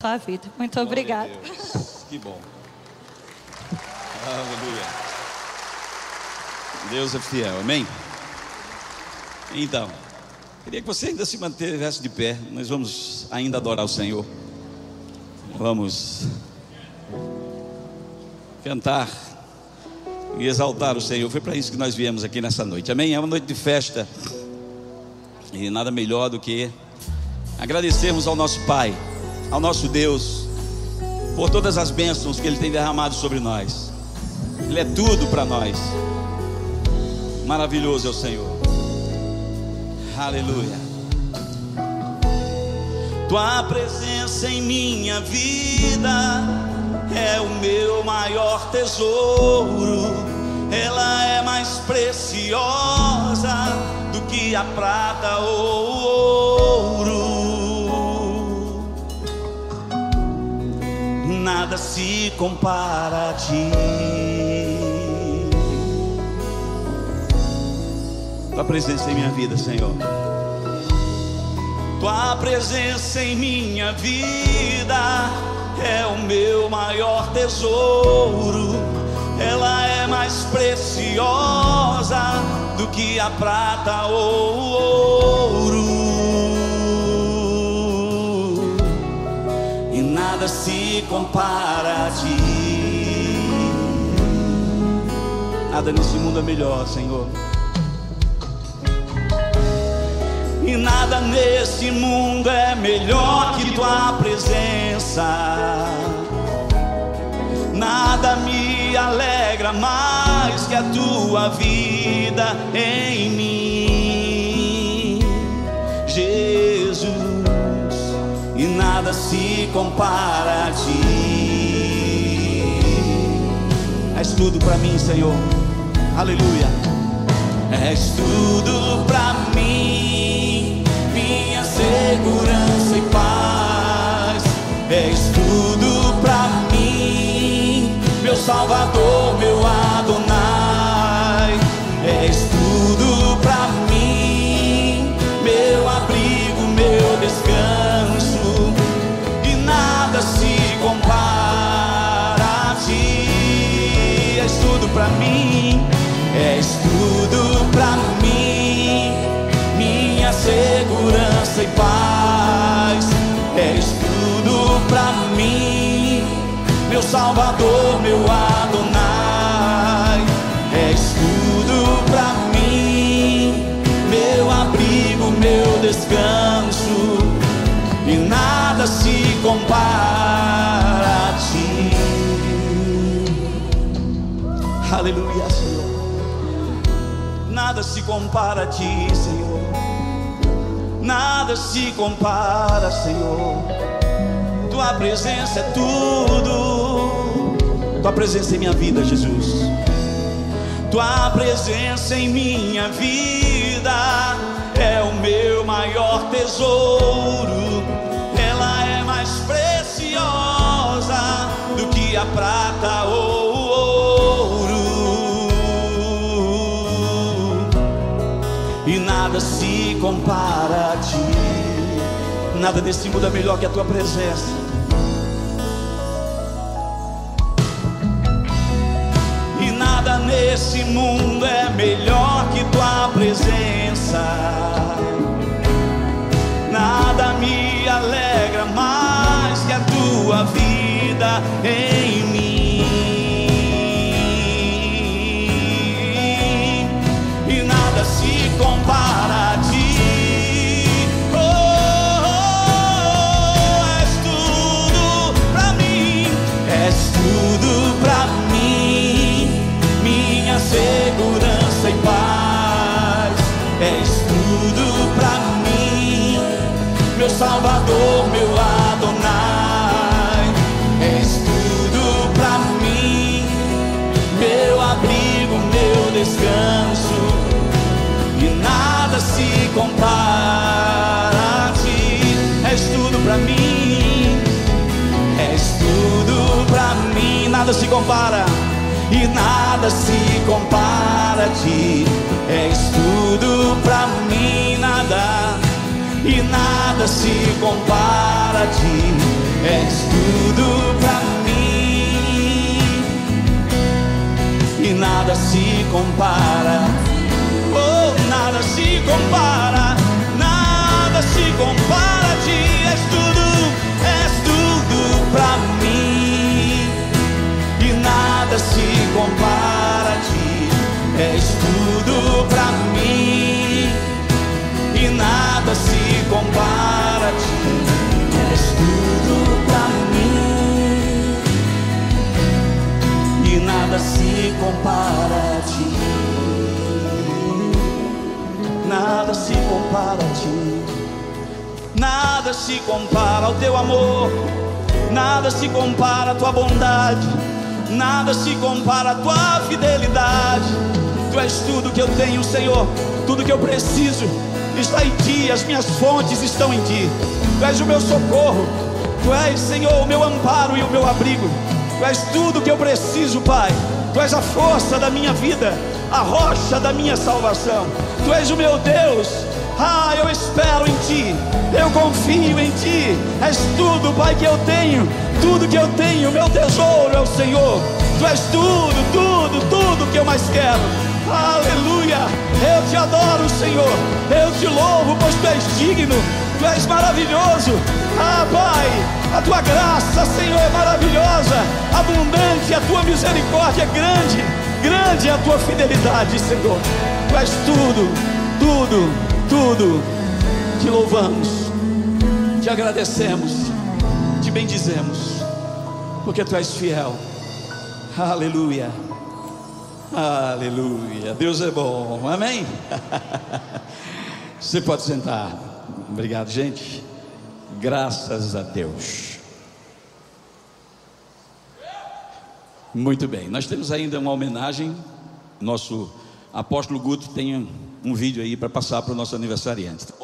sua vida. Muito obrigada. Deus. Que bom. Aleluia. Deus é fiel, amém? Então, queria que você ainda se mantivesse de pé. Nós vamos ainda adorar o Senhor. Vamos cantar e exaltar o Senhor. Foi para isso que nós viemos aqui nessa noite, amém? É uma noite de festa. E nada melhor do que agradecermos ao nosso Pai ao nosso Deus por todas as bênçãos que Ele tem derramado sobre nós. Ele é tudo para nós. Maravilhoso é o Senhor. Aleluia. Tua presença em minha vida é o meu maior tesouro. Ela é mais preciosa do que a prata ou o nada se compara a ti. Tua presença em minha vida, Senhor. Tua presença em minha vida é o meu maior tesouro. Ela é mais preciosa do que a prata ou o ouro. Nada se compara a ti. Nada nesse mundo é melhor, Senhor. E nada nesse mundo é melhor que tua presença. Nada me alegra mais que a tua vida em mim, nada se compara a ti. És tudo para mim, Senhor. Aleluia. És tudo para mim, minha segurança e paz. És tudo para mim, meu Salvador, meu Adonai. Segurança e paz. És tudo pra mim, meu Salvador, meu Adonai. És tudo pra mim, meu abrigo, meu descanso e nada se compara a ti. Aleluia, Senhor. Nada se compara a ti, Senhor. Nada se compara, Senhor. Tua presença é tudo. Tua presença em minha vida, Jesus. Tua presença em minha vida é o meu maior tesouro. Nada desse mundo é melhor que a tua presença. E nada nesse mundo é melhor que tua presença. Nada me alegra mais que a tua vida em mim. Salvador, meu Adonai. És tudo pra mim, meu abrigo, meu descanso. E nada se compara a ti. És tudo pra mim, és tudo pra mim. Nada se compara e nada se compara a ti. És tudo pra mim, nada e nada se compara a ti. és tudo pra mim e nada se compara. Oh, nada se compara, compara a ti. Nada se compara a ti. Nada se compara ao teu amor. Nada se compara à tua bondade. Nada se compara à tua fidelidade. Tu és tudo que eu tenho, Senhor. Tudo que eu preciso está em ti. As minhas fontes estão em ti. Tu és o meu socorro. Tu és, Senhor, o meu amparo e o meu abrigo. Tu és tudo que eu preciso, Pai. Tu és a força da minha vida, a rocha da minha salvação. Tu és o meu Deus. Ah, eu espero em Ti, eu confio em Ti. És tudo, Pai, que eu tenho. Tudo que eu tenho, meu tesouro é o Senhor. Tu és tudo, tudo, tudo que eu mais quero. Aleluia! Eu te adoro, Senhor. Eu te louvo, pois tu és digno. Tu és maravilhoso. Ah, Pai, a tua graça, Senhor, é maravilhosa. Abundante a tua misericórdia é grande. Grande é a tua fidelidade, Senhor. Tu és tudo, tudo, tudo. Te louvamos, te agradecemos, te bendizemos, porque tu és fiel. Aleluia. Aleluia. Deus é bom. Amém. Você pode sentar. Obrigado, gente. Graças a Deus. Muito bem. Nós temos ainda uma homenagem. Nosso apóstolo Guto tem um vídeo aí para passar para o nosso aniversariante. Tá?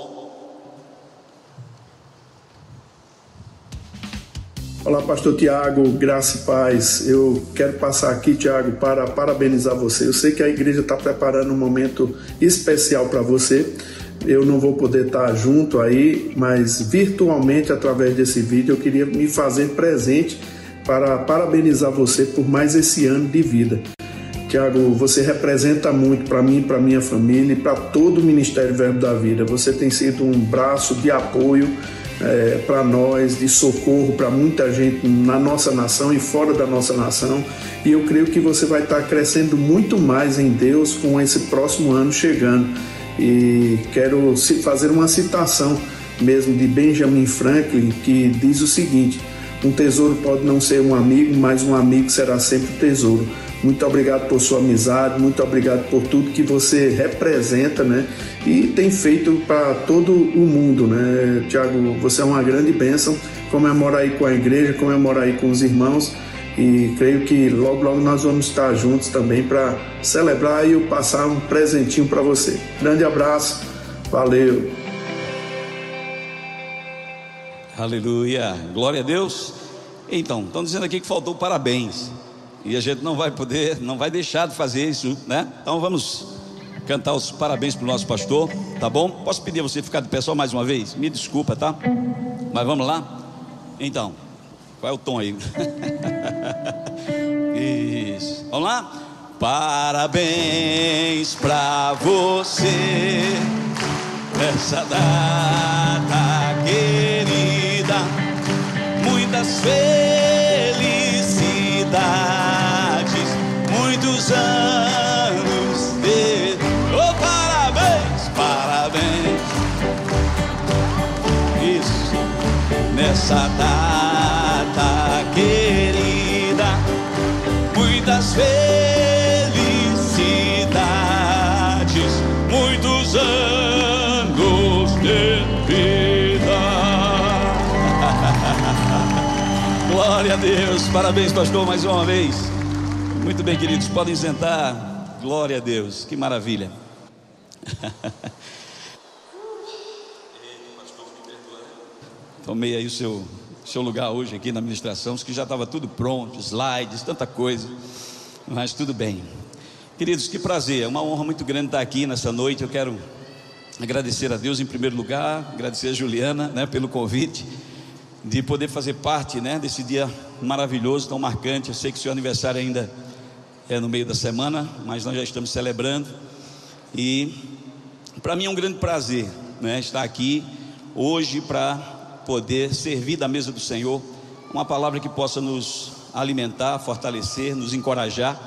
Olá, pastor Tiago, graça e paz. Eu quero passar aqui, Tiago, para parabenizar você. Eu sei que a igreja está preparando um momento especial para você. Eu não vou poder estar junto aí, mas virtualmente, através desse vídeo, eu queria me fazer presente para parabenizar você por mais esse ano de vida. Tiago, você representa muito para mim, para minha família e para todo o Ministério Verbo da Vida. Você tem sido um braço de apoio é, para nós, de socorro para muita gente na nossa nação e fora da nossa nação. E eu creio que você vai estar crescendo muito mais em Deus com esse próximo ano chegando. E quero fazer uma citação mesmo de Benjamin Franklin que diz o seguinte: um tesouro pode não ser um amigo, mas um amigo será sempre tesouro. Muito obrigado por sua amizade, muito obrigado por tudo que você representa, né? E tem feito para todo o mundo, né? Tiago, você é uma grande bênção. Comemora aí com a igreja, comemora aí com os irmãos. E creio que logo, logo nós vamos estar juntos também para celebrar e eu passar um presentinho para você. Grande abraço, valeu. Aleluia, glória a Deus. Então, estão dizendo aqui que faltou parabéns. E a gente não vai poder, não vai deixar de fazer isso, né? Então vamos cantar os parabéns para o nosso pastor, tá bom? Posso pedir a você ficar de pé só mais uma vez? Me desculpa, tá? Mas vamos lá? Então, qual é o tom aí? Isso. Vamos lá? Parabéns para você nessa data querida. Muitas felicidades, muitos anos de oh, parabéns, parabéns. Isso nessa data felicidades, muitos anos de vida. Glória a Deus, parabéns, pastor, mais uma vez. Muito bem, queridos, podem sentar. Glória a Deus, que maravilha. Tomei aí o seu, seu lugar hoje aqui na administração, que já estava tudo pronto, slides, tanta coisa, mas tudo bem. Queridos, que prazer, é uma honra muito grande estar aqui nessa noite. Eu quero agradecer a Deus em primeiro lugar, agradecer a Juliana né, pelo convite. de poder fazer parte, né, desse dia maravilhoso, tão marcante. Eu sei que o seu aniversário ainda é no meio da semana, mas nós já estamos celebrando. E para mim é um grande prazer, né, estar aqui hoje para poder servir da mesa do Senhor, uma palavra que possa nos alimentar, fortalecer, nos encorajar.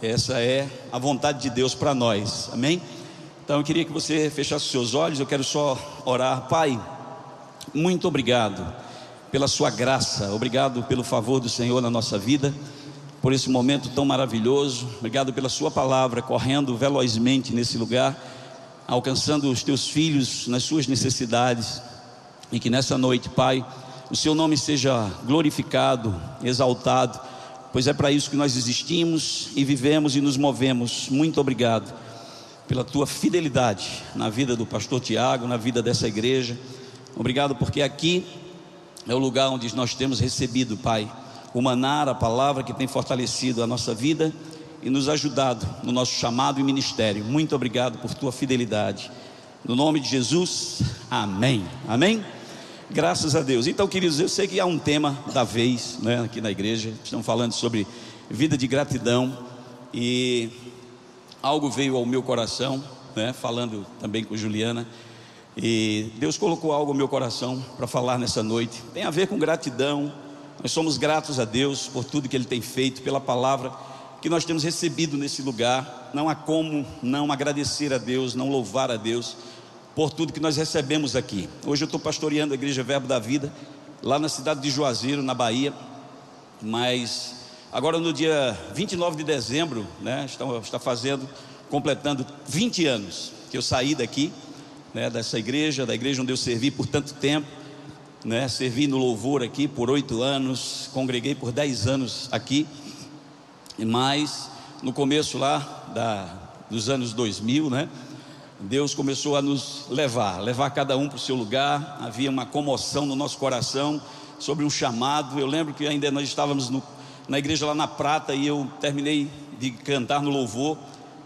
Essa é a vontade de Deus para nós. Amém? Então eu queria que você fechasse os seus olhos, eu quero só orar. Pai, muito obrigado pela sua graça, obrigado pelo favor do Senhor na nossa vida, por esse momento tão maravilhoso. Obrigado pela sua palavra correndo velozmente nesse lugar, alcançando os teus filhos nas suas necessidades. E que nessa noite, Pai, o seu nome seja glorificado, exaltado, pois é para isso que nós existimos e vivemos e nos movemos. Muito obrigado pela tua fidelidade na vida do pastor Tiago, na vida dessa igreja. Obrigado porque aqui é o lugar onde nós temos recebido, Pai, o manar, a palavra que tem fortalecido a nossa vida e nos ajudado no nosso chamado e ministério. Muito obrigado por tua fidelidade. No nome de Jesus, amém. Amém. Graças a Deus. Então, queridos, eu sei que há um tema da vez, né, aqui na igreja. Estamos falando sobre vida de gratidão e algo veio ao meu coração, né, falando também com Juliana, e Deus colocou algo ao meu coração para falar nessa noite. Tem a ver com gratidão. Nós somos gratos a Deus por tudo que Ele tem feito, pela palavra que nós temos recebido nesse lugar. Não há como não agradecer a Deus, não louvar a Deus por tudo que nós recebemos aqui. Hoje eu estou pastoreando a Igreja Verbo da Vida, lá na cidade de Juazeiro, na Bahia, mas Agora no dia 29 de dezembro, né, está, está fazendo, completando 20 anos que eu saí daqui, né, dessa igreja, da igreja onde eu servi por tanto tempo, né, servi no louvor aqui por oito anos, congreguei por dez anos aqui, e mais no começo lá da, dos anos 2000, né, Deus começou a nos levar, levar cada um para o seu lugar, havia uma comoção no nosso coração sobre um chamado. Eu lembro que ainda nós estávamos no na igreja lá na Prata e eu terminei de cantar no louvor.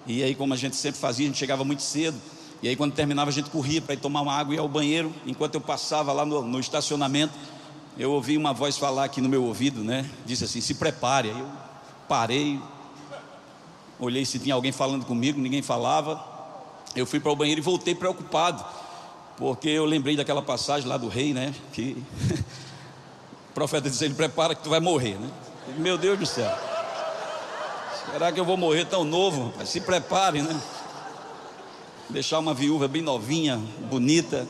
E aí, como a gente sempre fazia, a gente chegava muito cedo. E aí, quando terminava, a gente corria para ir tomar uma água e ir ao banheiro. Enquanto eu passava lá no, no, estacionamento, eu ouvi uma voz falar aqui no meu ouvido, né? Disse assim: se prepare. Aí eu parei, olhei se tinha alguém falando comigo, ninguém falava. Eu fui para o banheiro e voltei preocupado, porque eu lembrei daquela passagem lá do rei, né? Que o profeta disse: ele prepara que tu vai morrer, né? Meu Deus do céu. Será que eu vou morrer tão novo? Se prepare, né? Deixar uma viúva bem novinha, bonita.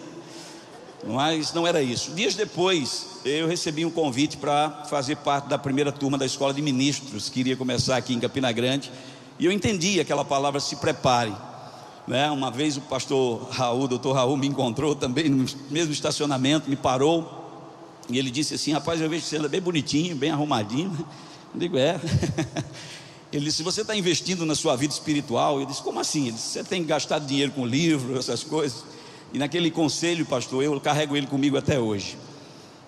Mas não era isso. Dias depois, eu recebi um convite para fazer parte da primeira turma da escola de ministros, que iria começar aqui em Campina Grande. E eu entendi aquela palavra se prepare. Né? Uma vez o pastor Raul, doutor Raul, me encontrou também no mesmo estacionamento, me parou e ele disse assim: Rapaz, eu vejo que você anda bem bonitinho, bem arrumadinho. Eu digo: É. Ele disse: Você está investindo na sua vida espiritual? Eu disse: Como assim? Ele disse: Você tem gastado dinheiro com livro, essas coisas. E naquele conselho, pastor, eu carrego ele comigo até hoje.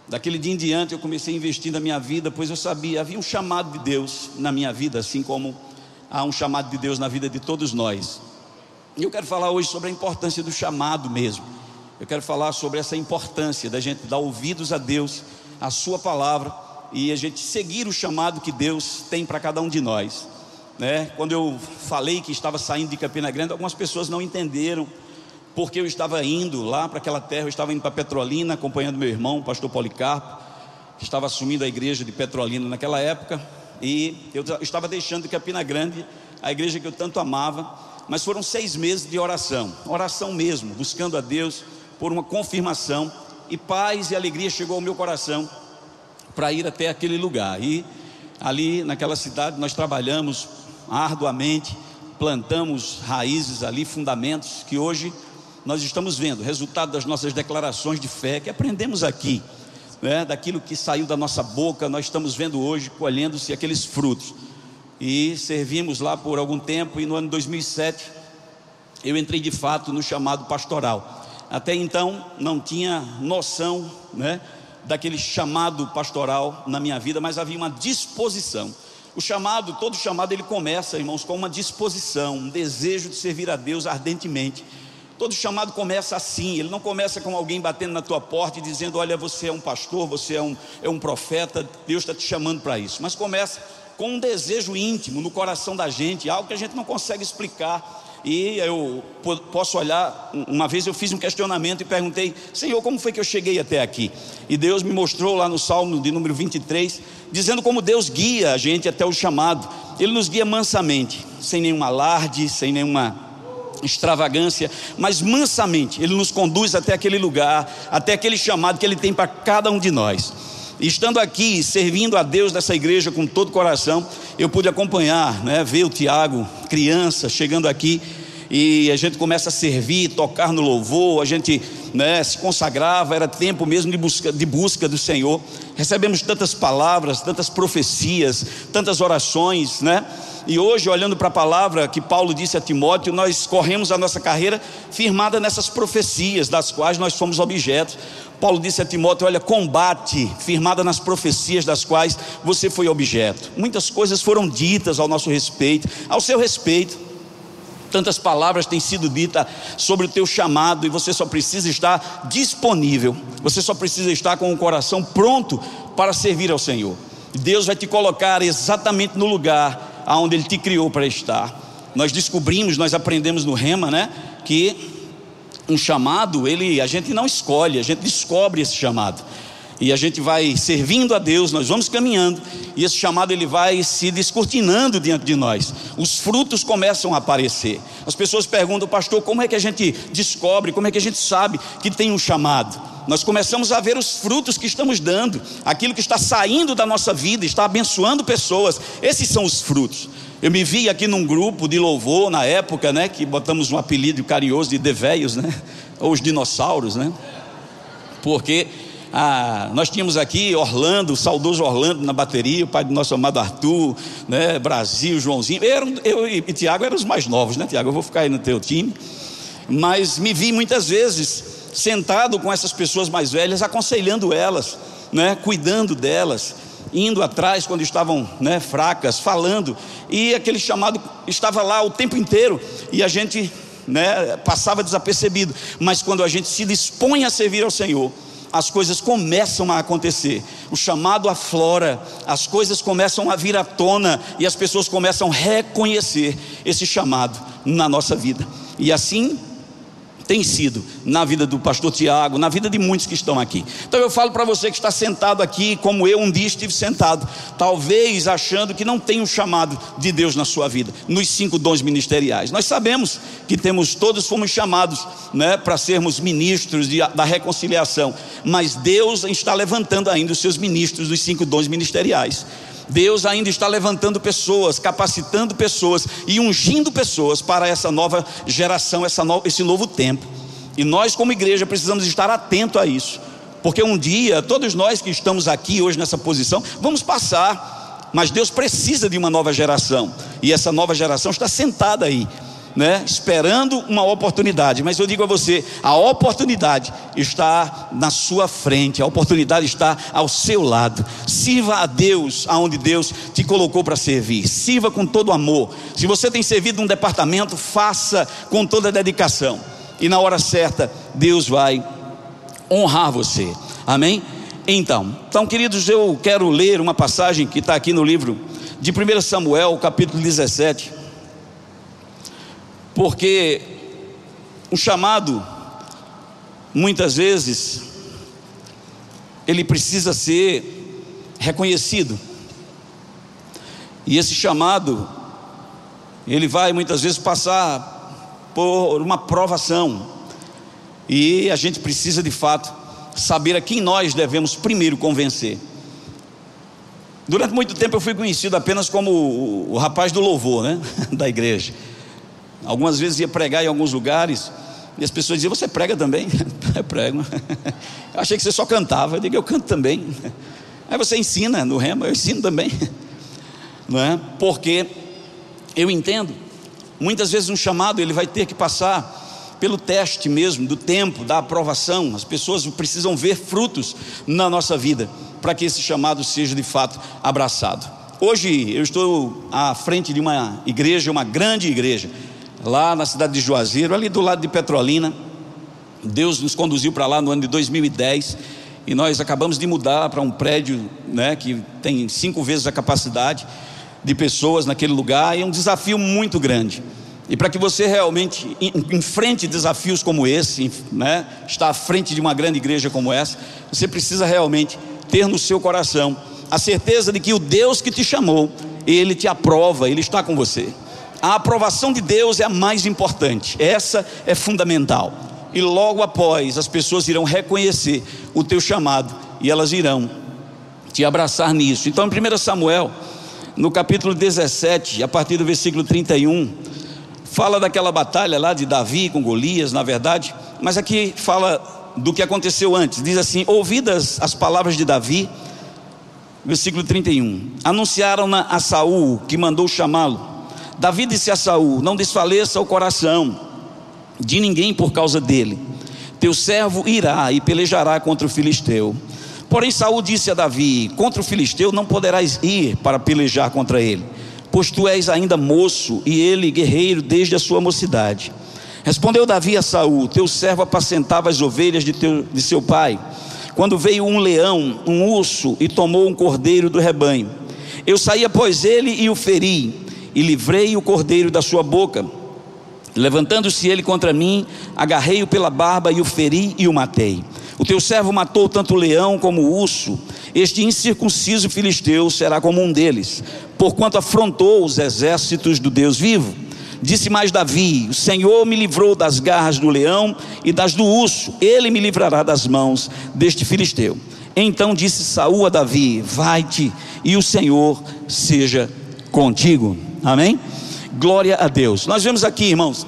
Daquele dia em diante eu comecei a investir na minha vida, pois eu sabia, havia um chamado de Deus na minha vida, assim como há um chamado de Deus na vida de todos nós. E eu quero falar hoje sobre a importância do chamado mesmo eu quero falar sobre essa importância da gente dar ouvidos a Deus, a Sua palavra e a gente seguir o chamado que Deus tem para cada um de nós. Né? Quando eu falei que estava saindo de Campina Grande, algumas pessoas não entenderam porque eu estava indo lá para aquela terra, eu estava indo para Petrolina, acompanhando meu irmão, o pastor Policarpo, que estava assumindo a igreja de Petrolina naquela época, e eu estava deixando de Campina Grande, a igreja que eu tanto amava, mas foram seis meses de oração, oração mesmo, buscando a Deus, por uma confirmação e paz e alegria chegou ao meu coração para ir até aquele lugar. E ali naquela cidade nós trabalhamos arduamente, plantamos raízes ali, fundamentos que hoje nós estamos vendo, resultado das nossas declarações de fé que aprendemos aqui, né, daquilo que saiu da nossa boca, nós estamos vendo hoje colhendo-se aqueles frutos. E servimos lá por algum tempo e no ano 2007 eu entrei de fato no chamado pastoral. Até então não tinha noção, né, daquele chamado pastoral na minha vida, mas havia uma disposição. O chamado, todo chamado ele começa, irmãos, com uma disposição, um desejo de servir a Deus ardentemente. Todo chamado começa assim, ele não começa com alguém batendo na tua porta e dizendo: Olha, você é um pastor, você é um, é um profeta, Deus está te chamando para isso. Mas começa com um desejo íntimo no coração da gente, algo que a gente não consegue explicar. E eu posso olhar, uma vez eu fiz um questionamento e perguntei: Senhor, como foi que eu cheguei até aqui? E Deus me mostrou lá no Salmo de número 23, dizendo como Deus guia a gente até o chamado. Ele nos guia mansamente, sem nenhum alarde, sem nenhuma extravagância, mas mansamente Ele nos conduz até aquele lugar, até aquele chamado que Ele tem para cada um de nós. Estando aqui, servindo a Deus nessa igreja com todo o coração, eu pude acompanhar, né, ver o Tiago, criança, chegando aqui, e a gente começa a servir, tocar no louvor, a gente né, se consagrava, era tempo mesmo de busca, de busca do Senhor. Recebemos tantas palavras, tantas profecias, tantas orações, né? E hoje, olhando para a palavra que Paulo disse a Timóteo, nós corremos a nossa carreira firmada nessas profecias, das quais nós somos objetos. Paulo disse a Timóteo: Olha, combate, firmada nas profecias das quais você foi objeto. Muitas coisas foram ditas ao nosso respeito, ao seu respeito. Tantas palavras têm sido ditas sobre o teu chamado e você só precisa estar disponível, você só precisa estar com o coração pronto para servir ao Senhor. Deus vai te colocar exatamente no lugar aonde Ele te criou para estar. Nós descobrimos, nós aprendemos no Rema, né, que um chamado, ele a gente não escolhe, a gente descobre esse chamado. E a gente vai servindo a Deus, nós vamos caminhando, e esse chamado ele vai se descortinando diante de nós. Os frutos começam a aparecer. As pessoas perguntam, pastor, como é que a gente descobre, como é que a gente sabe que tem um chamado? Nós começamos a ver os frutos que estamos dando, aquilo que está saindo da nossa vida, está abençoando pessoas. Esses são os frutos. Eu me vi aqui num grupo de louvor na época, né, que botamos um apelido carinhoso de deveios, né, ou os dinossauros, né, porque ah, nós tínhamos aqui Orlando, o saudoso Orlando na bateria, o pai do nosso amado Arthur, né, Brasil, Joãozinho. Eu, eu e Tiago eram os mais novos, né, Tiago? Eu vou ficar aí no teu time. Mas me vi muitas vezes sentado com essas pessoas mais velhas, aconselhando elas, né, cuidando delas, indo atrás quando estavam né, fracas, falando, e aquele chamado estava lá o tempo inteiro, e a gente né, passava desapercebido, mas quando a gente se dispõe a servir ao Senhor, as coisas começam a acontecer, o chamado aflora, as coisas começam a vir à tona e as pessoas começam a reconhecer esse chamado na nossa vida, e assim tem sido na vida do pastor Tiago, na vida de muitos que estão aqui. Então eu falo para você que está sentado aqui, como eu um dia estive sentado, talvez achando que não tem um chamado de Deus na sua vida, nos cinco dons ministeriais. Nós sabemos que temos, todos fomos chamados né, para sermos ministros de, da reconciliação, mas Deus está levantando ainda os seus ministros dos cinco dons ministeriais. Deus ainda está levantando pessoas, capacitando pessoas e ungindo pessoas para essa nova geração, essa no, esse novo tempo. E nós, como igreja, precisamos estar atentos a isso, porque um dia, todos nós que estamos aqui hoje nessa posição, vamos passar, mas Deus precisa de uma nova geração, e essa nova geração está sentada aí né, esperando uma oportunidade, mas eu digo a você: a oportunidade está na sua frente, a oportunidade está ao seu lado. Sirva a Deus aonde Deus te colocou para servir, sirva com todo amor. Se você tem servido um departamento, faça com toda dedicação, e na hora certa, Deus vai honrar você. Amém? Então, então, queridos, eu quero ler uma passagem que está aqui no livro de 1 Samuel, capítulo 17 porque o chamado, muitas vezes, ele precisa ser reconhecido. E esse chamado, ele vai muitas vezes passar por uma provação. E a gente precisa de fato saber a quem nós devemos primeiro convencer. Durante muito tempo eu fui conhecido apenas como o, o rapaz do louvor, né, da igreja. Algumas vezes ia pregar em alguns lugares e as pessoas diziam: Você prega também? Eu prego. Eu achei que você só cantava. Eu digo: Eu canto também. Aí você ensina no remo, eu ensino também. Não é? Porque eu entendo. Muitas vezes um chamado ele vai ter que passar pelo teste mesmo do tempo, da aprovação. As pessoas precisam ver frutos na nossa vida para que esse chamado seja de fato abraçado. Hoje eu estou à frente de uma igreja, uma grande igreja lá na cidade de Juazeiro, ali do lado de Petrolina. Deus nos conduziu para lá no ano de 2010 e nós acabamos de mudar para um prédio né, que tem cinco vezes a capacidade de pessoas naquele lugar e é um desafio muito grande. E para que você realmente enfrente desafios como esse, né, estar à frente de uma grande igreja como essa, você precisa realmente ter no seu coração a certeza de que o Deus que te chamou, ele te aprova, ele está com você. A aprovação de Deus é a mais importante, essa é fundamental. E logo após, as pessoas irão reconhecer o teu chamado e elas irão te abraçar nisso. Então, em 1 Samuel, no capítulo 17, a partir do versículo 31, fala daquela batalha lá de Davi com Golias, na verdade, mas aqui fala do que aconteceu antes. Diz assim: Ouvidas as palavras de Davi, versículo 31, anunciaram-na a Saul, que mandou chamá-lo. Davi disse a Saul: Não desfaleça o coração de ninguém por causa dele. Teu servo irá e pelejará contra o filisteu. Porém Saul disse a Davi: Contra o filisteu não poderás ir para pelejar contra ele, pois tu és ainda moço e ele guerreiro desde a sua mocidade. Respondeu Davi a Saul: Teu servo apacentava as ovelhas de, teu, de seu pai. Quando veio um leão, um urso e tomou um cordeiro do rebanho. Eu saí após ele e o feri e livrei o cordeiro da sua boca. Levantando-se ele contra mim, agarrei-o pela barba e o feri e o matei. O teu servo matou tanto o leão como o urso. Este incircunciso filisteu será como um deles, porquanto afrontou os exércitos do Deus vivo. Disse mais Davi: O Senhor me livrou das garras do leão e das do urso, ele me livrará das mãos deste filisteu. Então disse Saul a Davi: Vai-te, e o Senhor seja contigo. Amém? Glória a Deus. Nós vemos aqui, irmãos,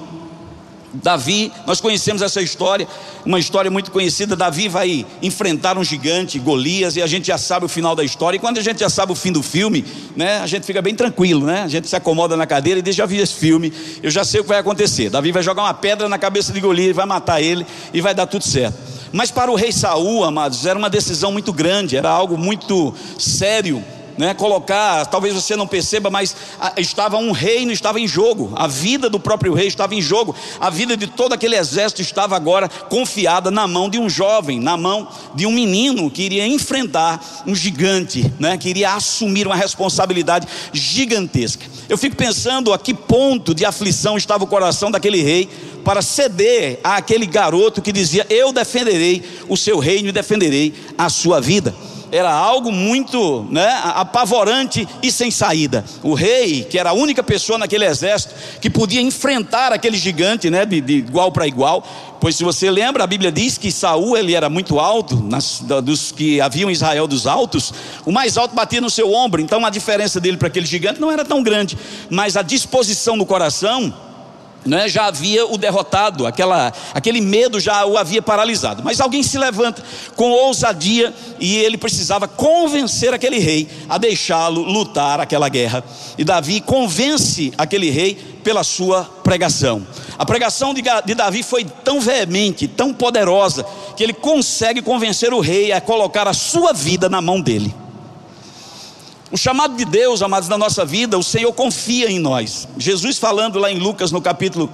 Davi, nós conhecemos essa história, uma história muito conhecida. Davi vai enfrentar um gigante, Golias, e a gente já sabe o final da história. E quando a gente já sabe o fim do filme, né, a gente fica bem tranquilo, né? A gente se acomoda na cadeira e diz: Já vi esse filme, eu já sei o que vai acontecer. Davi vai jogar uma pedra na cabeça de Golias, vai matar ele e vai dar tudo certo. Mas para o rei Saul, amados, era uma decisão muito grande, era algo muito sério né, colocar, talvez você não perceba, mas estava um reino estava em jogo, a vida do próprio rei estava em jogo, a vida de todo aquele exército estava agora confiada na mão de um jovem, na mão de um menino que iria enfrentar um gigante, né, que iria assumir uma responsabilidade gigantesca. Eu fico pensando a que ponto de aflição estava o coração daquele rei para ceder àquele garoto que dizia: Eu defenderei o seu reino e defenderei a sua vida era algo muito né, apavorante e sem saída. O rei, que era a única pessoa naquele exército que podia enfrentar aquele gigante né, de, de igual para igual, pois se você lembra, a Bíblia diz que Saul ele era muito alto, nas, dos que haviam em Israel dos altos, o mais alto batia no seu ombro, então a diferença dele para aquele gigante não era tão grande, mas a disposição no coração né, já havia o derrotado, aquela, aquele medo já o havia paralisado. Mas alguém se levanta com ousadia e ele precisava convencer aquele rei a deixá-lo lutar aquela guerra. E Davi convence aquele rei pela sua pregação. A pregação de, de Davi foi tão veemente, tão poderosa, que ele consegue convencer o rei a colocar a sua vida na mão dele. O chamado de Deus, amados, na nossa vida, o Senhor confia em nós. Jesus falando lá em Lucas, no capítulo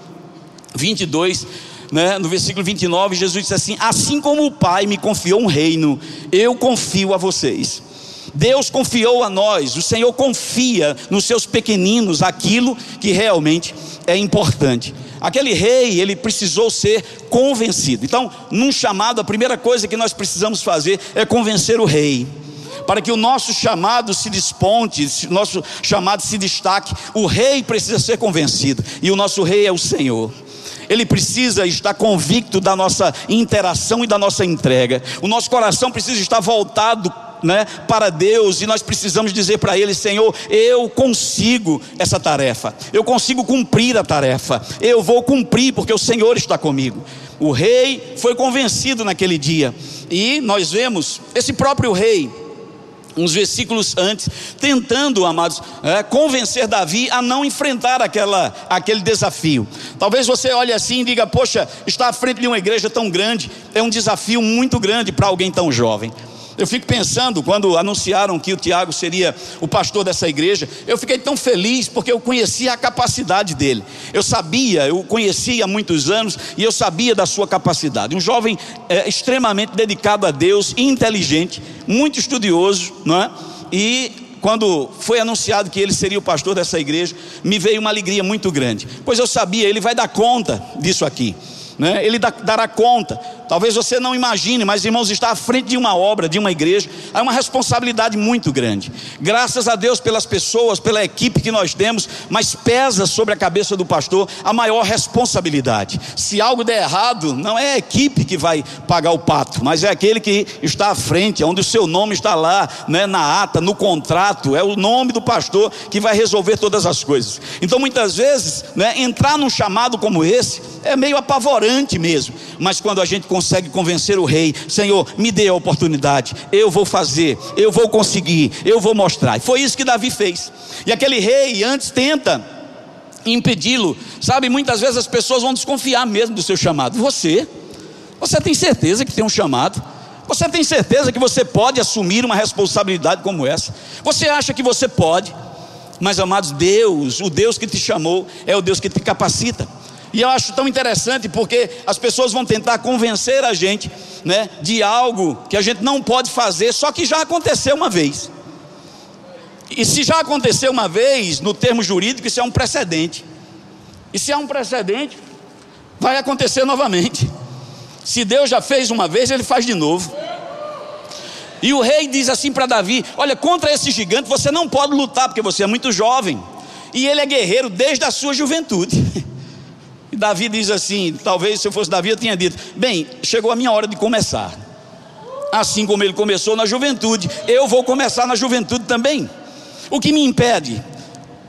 22, né, no versículo 29, Jesus disse assim: Assim como o Pai me confiou um reino, eu confio a vocês. Deus confiou a nós, o Senhor confia nos seus pequeninos aquilo que realmente é importante. Aquele rei, ele precisou ser convencido. Então, num chamado, a primeira coisa que nós precisamos fazer é convencer o rei para que o nosso chamado se desponte, o nosso chamado se destaque, o rei precisa ser convencido, e o nosso rei é o Senhor. Ele precisa estar convicto da nossa interação e da nossa entrega. O nosso coração precisa estar voltado né, para Deus e nós precisamos dizer para Ele: Senhor, eu consigo essa tarefa, eu consigo cumprir a tarefa, eu vou cumprir porque o Senhor está comigo. O rei foi convencido naquele dia e nós vemos esse próprio rei uns versículos antes, tentando, amados, é, convencer Davi a não enfrentar aquela, aquele desafio. Talvez você olhe assim e diga: Poxa, estar à frente de uma igreja tão grande é um desafio muito grande para alguém tão jovem. Eu fico pensando, quando anunciaram que o Tiago seria o pastor dessa igreja, eu fiquei tão feliz porque eu conhecia a capacidade dele. Eu sabia, eu conhecia há muitos anos e eu sabia da sua capacidade. Um jovem é, extremamente dedicado a Deus, inteligente, muito estudioso, não é? E quando foi anunciado que ele seria o pastor dessa igreja, me veio uma alegria muito grande, pois eu sabia, ele vai dar conta disso aqui né? ele dará conta. Talvez você não imagine, mas irmãos, está à frente de uma obra, de uma igreja, é uma responsabilidade muito grande. Graças a Deus pelas pessoas, pela equipe que nós temos, mas pesa sobre a cabeça do pastor a maior responsabilidade. Se algo der errado, não é a equipe que vai pagar o pato, mas é aquele que está à frente, onde o seu nome está lá, né, na ata, no contrato, é o nome do pastor que vai resolver todas as coisas. Então, muitas vezes, né, entrar num chamado como esse é meio apavorante mesmo, mas quando a gente consegue convencer o rei, Senhor, me dê a oportunidade, eu vou fazer, eu vou conseguir, eu vou mostrar. E foi isso que Davi fez. E aquele rei antes tenta impedi-lo, sabe? Muitas vezes as pessoas vão desconfiar mesmo do seu chamado. Você, você tem certeza que tem um chamado? Você tem certeza que você pode assumir uma responsabilidade como essa? Você acha que você pode? Mas amados, Deus, o Deus que te chamou, é o Deus que te capacita. E eu acho tão interessante porque as pessoas vão tentar convencer a gente, né, de algo que a gente não pode fazer, só que já aconteceu uma vez. E se já aconteceu uma vez, no termo jurídico, isso é um precedente. E se é um precedente, vai acontecer novamente. Se Deus já fez uma vez, ele faz de novo. E o rei diz assim para Davi: Olha, contra esse gigante você não pode lutar, porque você é muito jovem. E ele é guerreiro desde a sua juventude. E Davi diz assim: talvez se eu fosse Davi, eu tinha dito: bem, chegou a minha hora de começar. Assim como ele começou na juventude, eu vou começar na juventude também. O que me impede?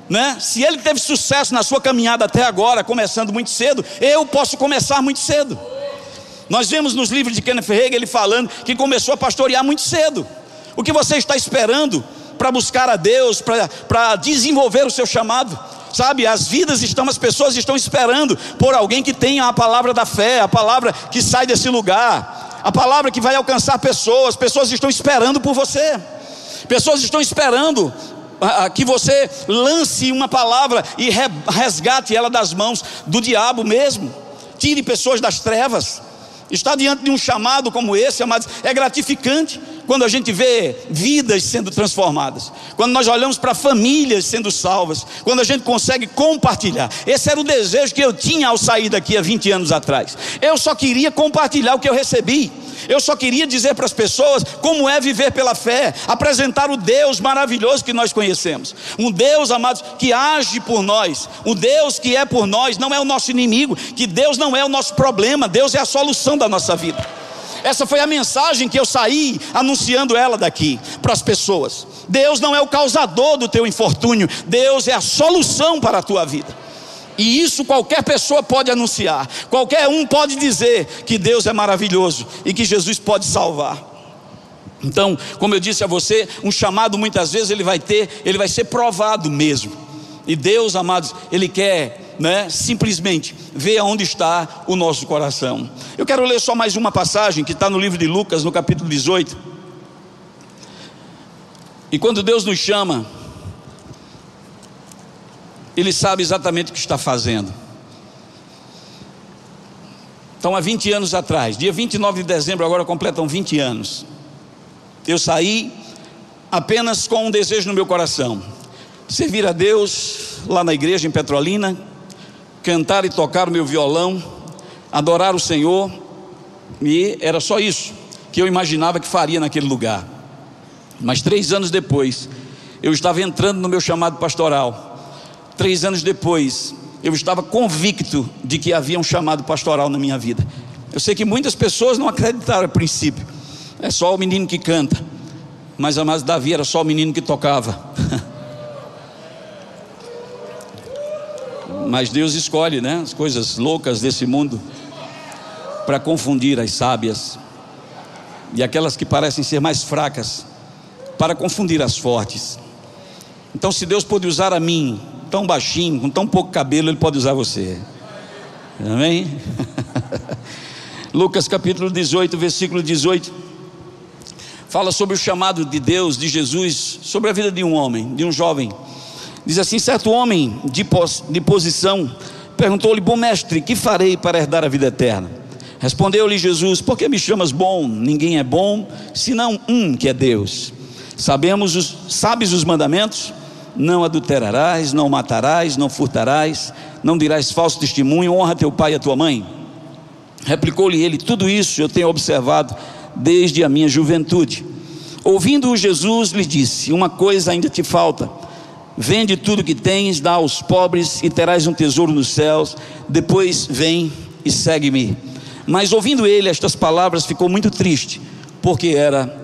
Né? Se ele teve sucesso na sua caminhada até agora, começando muito cedo, eu posso começar muito cedo. Nós vemos nos livros de Kenneth Hagin ele falando que começou a pastorear muito cedo. O que você está esperando para buscar a Deus, para desenvolver o seu chamado? Sabe? As vidas estão, as pessoas estão esperando por alguém que tenha a palavra da fé, a palavra que sai desse lugar, a palavra que vai alcançar pessoas. Pessoas estão esperando por você, pessoas estão esperando que você lance uma palavra e resgate ela das mãos do diabo mesmo, tire pessoas das trevas. Estar diante de um chamado como esse, amados, é gratificante quando a gente vê vidas sendo transformadas, quando nós olhamos para famílias sendo salvas, quando a gente consegue compartilhar. Esse era o desejo que eu tinha ao sair daqui há 20 anos atrás. Eu só queria compartilhar o que eu recebi. Eu só queria dizer para as pessoas como é viver pela fé, apresentar o Deus maravilhoso que nós conhecemos. Um Deus, amados, que age por nós. Um Deus que é por nós, não é o nosso inimigo, que Deus não é o nosso problema, Deus é a solução da nossa vida. Essa foi a mensagem que eu saí anunciando ela daqui para as pessoas. Deus não é o causador do teu infortúnio, Deus é a solução para a tua vida. E isso qualquer pessoa pode anunciar, qualquer um pode dizer que Deus é maravilhoso e que Jesus pode salvar. Então, como eu disse a você, um chamado muitas vezes ele vai ter, ele vai ser provado mesmo. E Deus, amados, ele quer né, simplesmente ver aonde está o nosso coração. Eu quero ler só mais uma passagem que está no livro de Lucas, no capítulo 18. E quando Deus nos chama, Ele sabe exatamente o que está fazendo. Então, há 20 anos atrás, dia 29 de dezembro, agora completam 20 anos. Eu saí apenas com um desejo no meu coração: servir a Deus lá na igreja em Petrolina, cantar e tocar o meu violão, adorar o Senhor, e era só isso que eu imaginava que faria naquele lugar. Mas três anos depois, eu estava entrando no meu chamado pastoral. Três anos depois, eu estava convicto de que havia um chamado pastoral na minha vida. Eu sei que muitas pessoas não acreditaram a princípio. É só o menino que canta. Mas a mais Davi era só o menino que tocava. Mas Deus escolhe, né, as coisas loucas desse mundo para confundir as sábias e aquelas que parecem ser mais fracas para confundir as fortes. Então, se Deus pode usar a mim, tão baixinho, com tão pouco cabelo, Ele pode usar você. Amém? Lucas capítulo 18, versículo 18. fala sobre o chamado de Deus, de Jesus, sobre a vida de um homem, de um jovem. Diz assim: certo homem de, pos, de posição perguntou-lhe, bom mestre, que farei para herdar a vida eterna? Respondeu-lhe Jesus: Por que me chamas bom? Ninguém é bom, senão um que é Deus. Sabemos os, sabes os mandamentos? Não adulterarás, não matarás, não furtarás, não dirás falso testemunho, honra teu pai e a tua mãe. Replicou-lhe ele: Tudo isso eu tenho observado desde a minha juventude. Ouvindo-o, Jesus lhe disse: Uma coisa ainda te falta. Vende tudo que tens, dá aos pobres e terás um tesouro nos céus. Depois vem e segue-me. Mas ouvindo ele estas palavras, ficou muito triste, porque era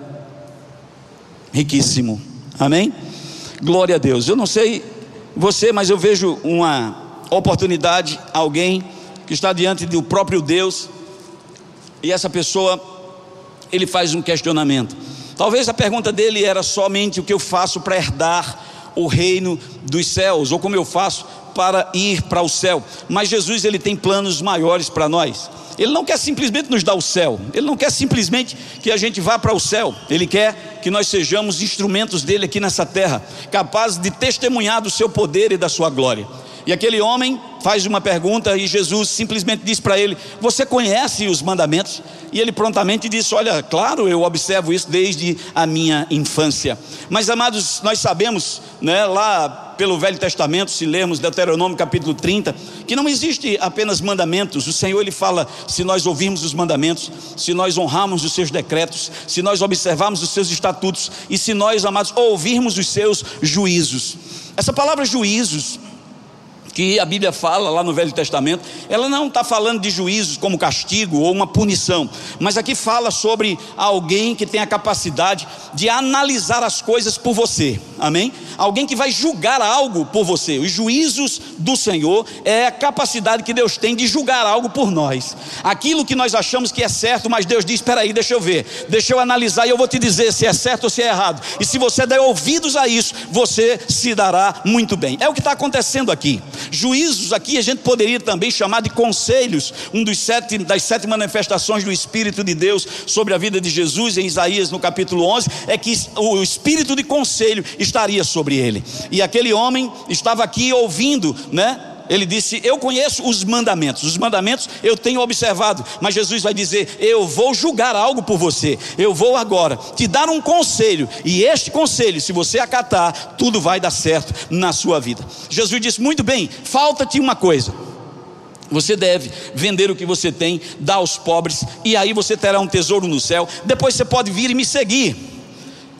riquíssimo. Amém? Glória a Deus. Eu não sei você, mas eu vejo uma oportunidade, alguém que está diante do próprio Deus, e essa pessoa, ele faz um questionamento. Talvez a pergunta dele era somente o que eu faço para herdar o reino dos céus, ou como eu faço para ir para o céu. Mas Jesus ele tem planos maiores para nós. Ele não quer simplesmente nos dar o céu, ele não quer simplesmente que a gente vá para o céu, ele quer que nós sejamos instrumentos dele aqui nessa terra, capazes de testemunhar do seu poder e da sua glória. E aquele homem faz uma pergunta e Jesus simplesmente diz para ele: Você conhece os mandamentos? E ele prontamente disse: Olha, claro, eu observo isso desde a minha infância. Mas amados, nós sabemos, né, lá pelo Velho Testamento, se lermos Deuteronômio capítulo 30, que não existe apenas mandamentos. O Senhor ele fala: se nós ouvirmos os mandamentos, se nós honrarmos os seus decretos, se nós observarmos os seus estatutos e se nós, amados, ouvirmos os seus juízos. Essa palavra juízos que a Bíblia fala lá no Velho Testamento, ela não está falando de juízos como castigo ou uma punição, mas aqui fala sobre alguém que tem a capacidade de analisar as coisas por você, amém? Alguém que vai julgar algo por você. Os juízos do Senhor é a capacidade que Deus tem de julgar algo por nós. Aquilo que nós achamos que é certo, mas Deus diz: espera aí, deixa eu ver, deixa eu analisar e eu vou te dizer se é certo ou se é errado. E se você der ouvidos a isso, você se dará muito bem. É o que está acontecendo aqui. Juízos aqui a gente poderia também chamar de conselhos, um dos sete das sete manifestações do Espírito de Deus sobre a vida de Jesus em Isaías no capítulo 11 é que o espírito de conselho estaria sobre ele. E aquele homem estava aqui ouvindo, né? Ele disse: Eu conheço os mandamentos, os mandamentos eu tenho observado, mas Jesus vai dizer: Eu vou julgar algo por você, eu vou agora te dar um conselho, e este conselho, se você acatar, tudo vai dar certo na sua vida. Jesus disse: Muito bem, falta-te uma coisa. Você deve vender o que você tem, dar aos pobres, e aí você terá um tesouro no céu. Depois você pode vir e me seguir.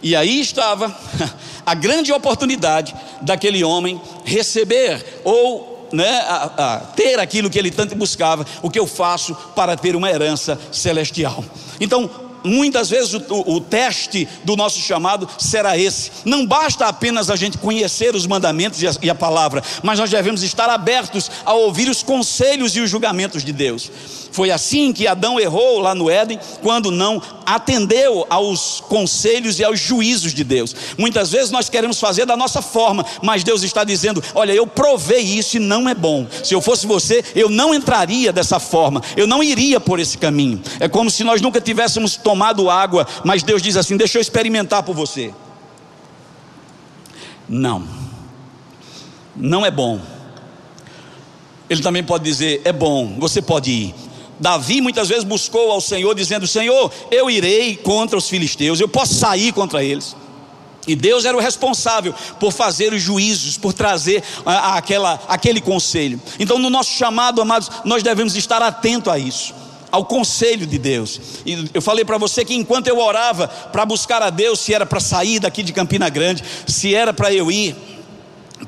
E aí estava a grande oportunidade daquele homem receber ou né, a, a ter aquilo que ele tanto buscava, o que eu faço para ter uma herança celestial. Então, muitas vezes o, o, teste do nosso chamado será esse. Não basta apenas a gente conhecer os mandamentos e a, e a palavra, mas nós devemos estar abertos a ouvir os conselhos e os julgamentos de Deus. Foi assim que Adão errou lá no Éden, quando não atendeu aos conselhos e aos juízos de Deus. Muitas vezes nós queremos fazer da nossa forma, mas Deus está dizendo: Olha, eu provei isso e não é bom. Se eu fosse você, eu não entraria dessa forma, eu não iria por esse caminho. É como se nós nunca tivéssemos tomado água, mas Deus diz assim: Deixa eu experimentar por você. Não, não é bom. Ele também pode dizer: É bom, você pode ir. Davi muitas vezes buscou ao Senhor, dizendo: Senhor, eu irei contra os filisteus, eu posso sair contra eles. E Deus era o responsável por fazer os juízos, por trazer aquela, aquele conselho. Então, no nosso chamado, amados, nós devemos estar atentos a isso, ao conselho de Deus. E eu falei para você que enquanto eu orava para buscar a Deus, se era para sair daqui de Campina Grande, se era para eu ir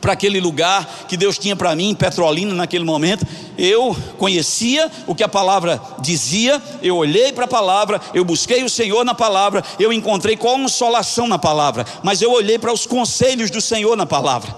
para aquele lugar que Deus tinha para mim, em Petrolina, naquele momento, eu conhecia o que a palavra dizia, eu olhei para a palavra, eu busquei o Senhor na palavra, eu encontrei consolação na palavra, mas eu olhei para os conselhos do Senhor na palavra.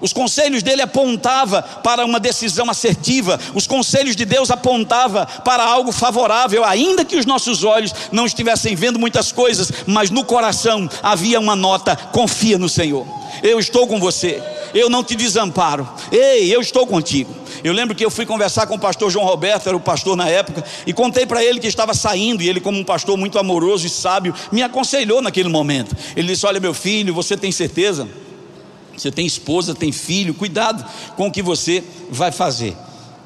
Os conselhos dele apontava para uma decisão assertiva, os conselhos de Deus apontava para algo favorável, ainda que os nossos olhos não estivessem vendo muitas coisas, mas no coração havia uma nota: confia no Senhor. Eu estou com você. Eu não te desamparo. Ei, eu estou contigo. Eu lembro que eu fui conversar com o pastor João Roberto, era o pastor na época, e contei para ele que estava saindo, e ele, como um pastor muito amoroso e sábio, me aconselhou naquele momento. Ele disse: Olha, meu filho, você tem certeza? Você tem esposa, tem filho, cuidado com o que você vai fazer.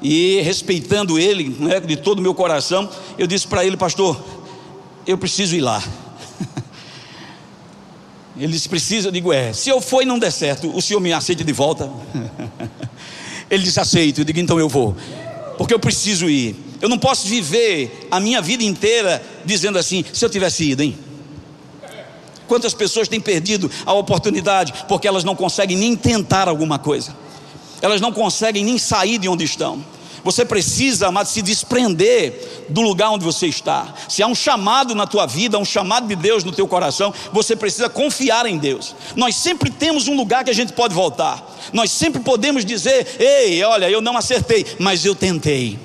E respeitando ele, né, de todo o meu coração, eu disse para ele, pastor, eu preciso ir lá. Ele disse: precisa, eu digo, é. Se eu for e não der certo, o senhor me aceita de volta? Ele disse: aceito. Eu digo, então eu vou, porque eu preciso ir. Eu não posso viver a minha vida inteira dizendo assim: se eu tivesse ido, hein? Quantas pessoas têm perdido a oportunidade porque elas não conseguem nem tentar alguma coisa, elas não conseguem nem sair de onde estão. Você precisa, amado, se desprender do lugar onde você está. Se há um chamado na tua vida, um chamado de Deus no teu coração, você precisa confiar em Deus. Nós sempre temos um lugar que a gente pode voltar. Nós sempre podemos dizer: "Ei, olha, eu não acertei, mas eu tentei".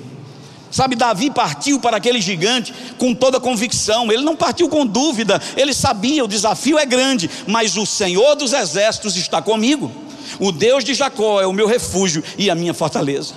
Sabe, Davi partiu para aquele gigante com toda convicção, ele não partiu com dúvida, ele sabia o desafio é grande, mas o Senhor dos exércitos está comigo. O Deus de Jacó é o meu refúgio e a minha fortaleza.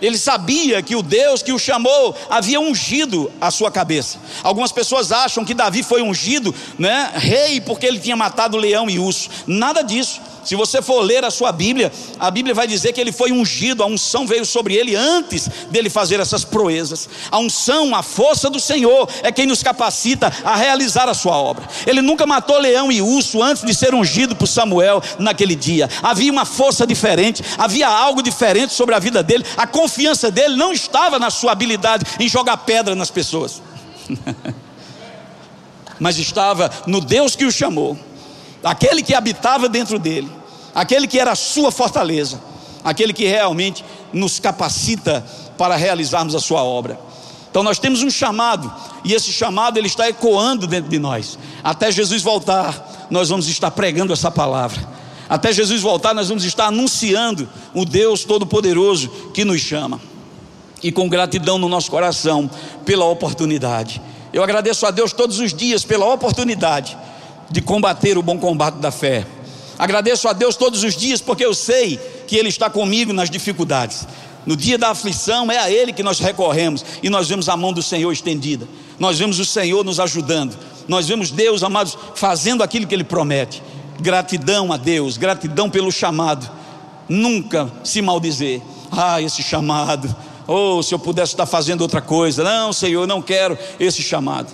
Ele sabia que o Deus que o chamou havia ungido a sua cabeça. Algumas pessoas acham que Davi foi ungido, né, rei, porque ele tinha matado leão e urso. Nada disso. Se você for ler a sua Bíblia, a Bíblia vai dizer que ele foi ungido, a unção veio sobre ele antes dele fazer essas proezas. A unção, a força do Senhor é quem nos capacita a realizar a sua obra. Ele nunca matou leão e urso antes de ser ungido por Samuel naquele dia. Havia uma força diferente, havia algo diferente sobre a vida dele. A confiança dele não estava na sua habilidade em jogar pedra nas pessoas. Mas estava no Deus que o chamou, aquele que habitava dentro dele aquele que era a sua fortaleza, aquele que realmente nos capacita para realizarmos a sua obra. Então nós temos um chamado, e esse chamado ele está ecoando dentro de nós. Até Jesus voltar, nós vamos estar pregando essa palavra. Até Jesus voltar, nós vamos estar anunciando o Deus Todo-Poderoso que nos chama. E com gratidão no nosso coração pela oportunidade. Eu agradeço a Deus todos os dias pela oportunidade de combater o bom combate da fé Agradeço a Deus todos os dias, porque eu sei que Ele está comigo nas dificuldades. No dia da aflição, é a Ele que nós recorremos e nós vemos a mão do Senhor estendida. Nós vemos o Senhor nos ajudando. Nós vemos Deus, amados, fazendo aquilo que Ele promete. Gratidão a Deus, gratidão pelo chamado. Nunca se maldizer. Ah, esse chamado. Oh, se eu pudesse estar fazendo outra coisa. Não, Senhor, não quero esse chamado.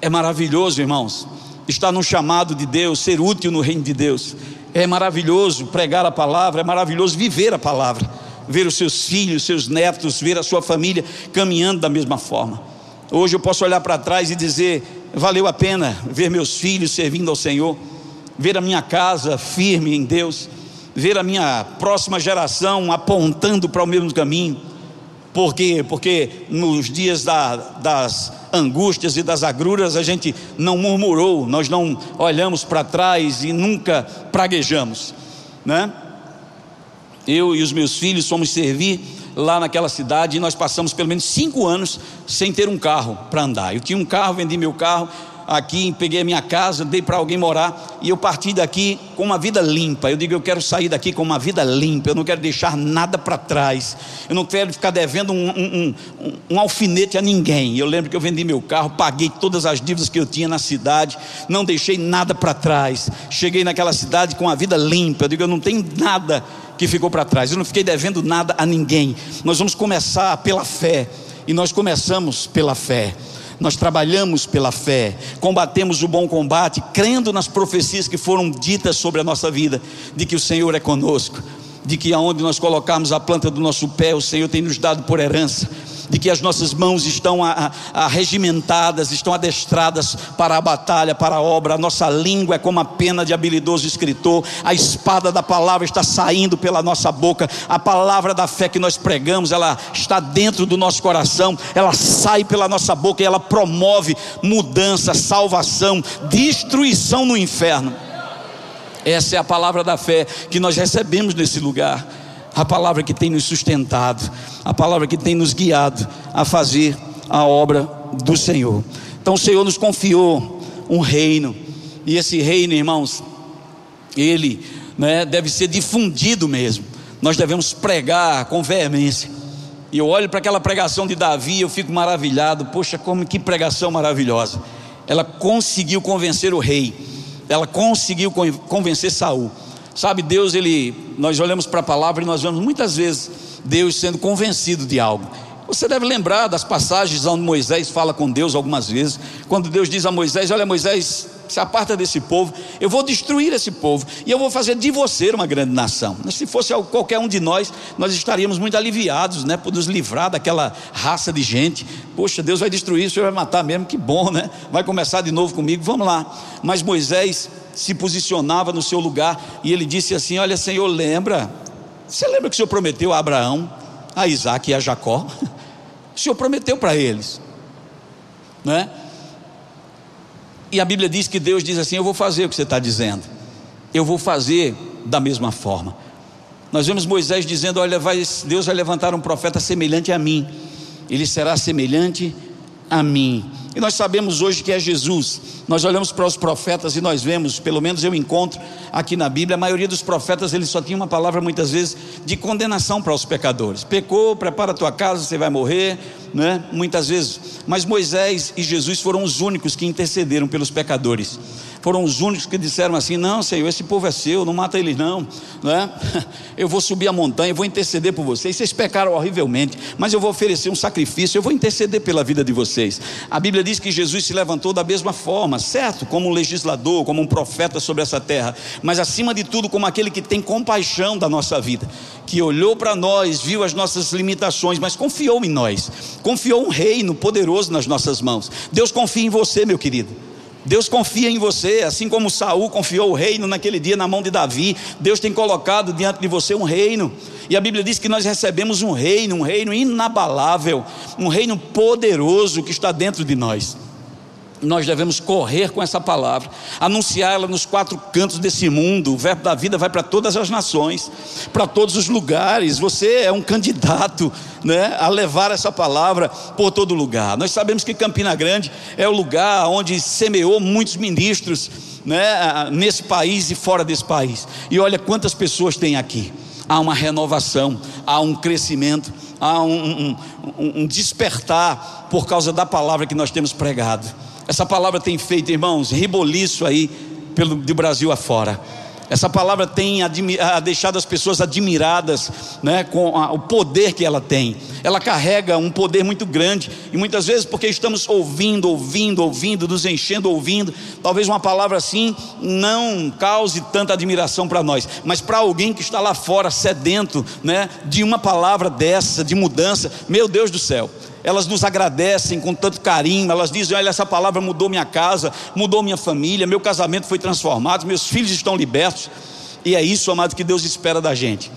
É maravilhoso, irmãos estar no chamado de Deus, ser útil no reino de Deus. É maravilhoso pregar a palavra, é maravilhoso viver a palavra, ver os seus filhos, seus netos, ver a sua família caminhando da mesma forma. Hoje eu posso olhar para trás e dizer: valeu a pena ver meus filhos servindo ao Senhor, ver a minha casa firme em Deus, ver a minha próxima geração apontando para o mesmo caminho. Por quê? Porque nos dias da, das angústias e das agruras, a gente não murmurou, nós não olhamos para trás e nunca praguejamos, né? Eu e os meus filhos fomos servir lá naquela cidade e nós passamos pelo menos cinco anos sem ter um carro para andar. Eu tinha um carro, vendi meu carro aqui, peguei a minha casa, dei para alguém morar e eu parti daqui com uma vida limpa. Eu digo, eu quero sair daqui com uma vida limpa, eu não quero deixar nada para trás, eu não quero ficar devendo um, um, um, um, alfinete a ninguém. Eu lembro que eu vendi meu carro, paguei todas as dívidas que eu tinha na cidade, não deixei nada para trás. Cheguei naquela cidade com uma vida limpa. Eu digo, eu não tenho nada que ficou para trás, eu não fiquei devendo nada a ninguém. Nós vamos começar pela fé, e nós começamos pela fé. Nós trabalhamos pela fé, combatemos o bom combate, crendo nas profecias que foram ditas sobre a nossa vida, de que o Senhor é conosco, de que aonde nós colocarmos a planta do nosso pé, o Senhor tem nos dado por herança de que as nossas mãos estão arregimentadas, estão adestradas para a batalha, para a obra. A nossa língua é como a pena de habilidoso escritor, a espada da palavra está saindo pela nossa boca, a palavra da fé que nós pregamos, ela está dentro do nosso coração, ela sai pela nossa boca e ela promove mudança, salvação, destruição no inferno. Essa é a palavra da fé que nós recebemos nesse lugar a palavra que tem nos sustentado, a palavra que tem nos guiado a fazer a obra do Senhor. Então o Senhor nos confiou um reino, e esse reino, irmãos, ele né, deve ser difundido mesmo. nós devemos pregar com veemência. E eu olho para aquela pregação de Davi, eu fico maravilhado. Poxa, como que pregação maravilhosa! Ela conseguiu convencer o rei. Ela conseguiu convencer Saul. Sabe, Deus, ele, nós olhamos para a palavra e nós vemos muitas vezes Deus sendo convencido de algo. Você deve lembrar das passagens onde Moisés fala com Deus algumas vezes, quando Deus diz a Moisés: Olha, Moisés, se aparta desse povo, eu vou destruir esse povo e eu vou fazer de você uma grande nação. Se fosse qualquer um de nós, nós estaríamos muito aliviados, né, por nos livrar daquela raça de gente. Poxa, Deus vai destruir, o Senhor vai matar mesmo, que bom, né? Vai começar de novo comigo, vamos lá. Mas Moisés se posicionava no seu lugar e ele disse assim: Olha, Senhor, lembra? Você lembra que o Senhor prometeu a Abraão, a Isaac e a Jacó? O Senhor prometeu para eles, não é? E a Bíblia diz que Deus diz assim: Eu vou fazer o que você está dizendo, eu vou fazer da mesma forma. Nós vemos Moisés dizendo: Olha, vai, Deus vai levantar um profeta semelhante a mim, ele será semelhante a mim. E nós sabemos hoje que é Jesus. Nós olhamos para os profetas e nós vemos, pelo menos eu encontro aqui na Bíblia, a maioria dos profetas eles só tinha uma palavra muitas vezes de condenação para os pecadores. Pecou, prepara a tua casa, você vai morrer, né? Muitas vezes. Mas Moisés e Jesus foram os únicos que intercederam pelos pecadores foram os únicos que disseram assim: Não, Senhor, esse povo é seu, não mata eles, não. não é? Eu vou subir a montanha, vou interceder por vocês. Vocês pecaram horrivelmente, mas eu vou oferecer um sacrifício, eu vou interceder pela vida de vocês. A Bíblia diz que Jesus se levantou da mesma forma, certo? Como um legislador, como um profeta sobre essa terra, mas acima de tudo, como aquele que tem compaixão da nossa vida, que olhou para nós, viu as nossas limitações, mas confiou em nós, confiou um reino poderoso nas nossas mãos. Deus confia em você, meu querido. Deus confia em você, assim como Saul confiou o reino naquele dia na mão de Davi. Deus tem colocado diante de você um reino. E a Bíblia diz que nós recebemos um reino, um reino inabalável, um reino poderoso que está dentro de nós nós devemos correr com essa palavra, anunciá-la nos quatro cantos desse mundo. O verbo da vida vai para todas as nações, para todos os lugares. Você é um candidato né, a levar essa palavra por todo lugar. Nós sabemos que Campina Grande é o lugar onde semeou muitos ministros né, nesse país e fora desse país. E olha quantas pessoas tem aqui. Há uma renovação, há um crescimento, há um, um, um despertar por causa da palavra que nós temos pregado. Essa palavra tem feito, irmãos, riboliço aí pelo do Brasil afora. Essa palavra tem deixado as pessoas admiradas né, com a, o poder que ela tem. Ela carrega um poder muito grande, e muitas vezes, porque estamos ouvindo, ouvindo, ouvindo, nos enchendo, ouvindo, talvez uma palavra assim não cause tanta admiração para nós, mas para alguém que está lá fora sedento né, de uma palavra dessa, de mudança, meu Deus do céu elas nos agradecem com tanto carinho, elas dizem: Olha, essa palavra mudou minha casa, mudou minha família, meu casamento foi transformado, meus filhos estão libertos. E é isso, amado, que Deus espera da gente.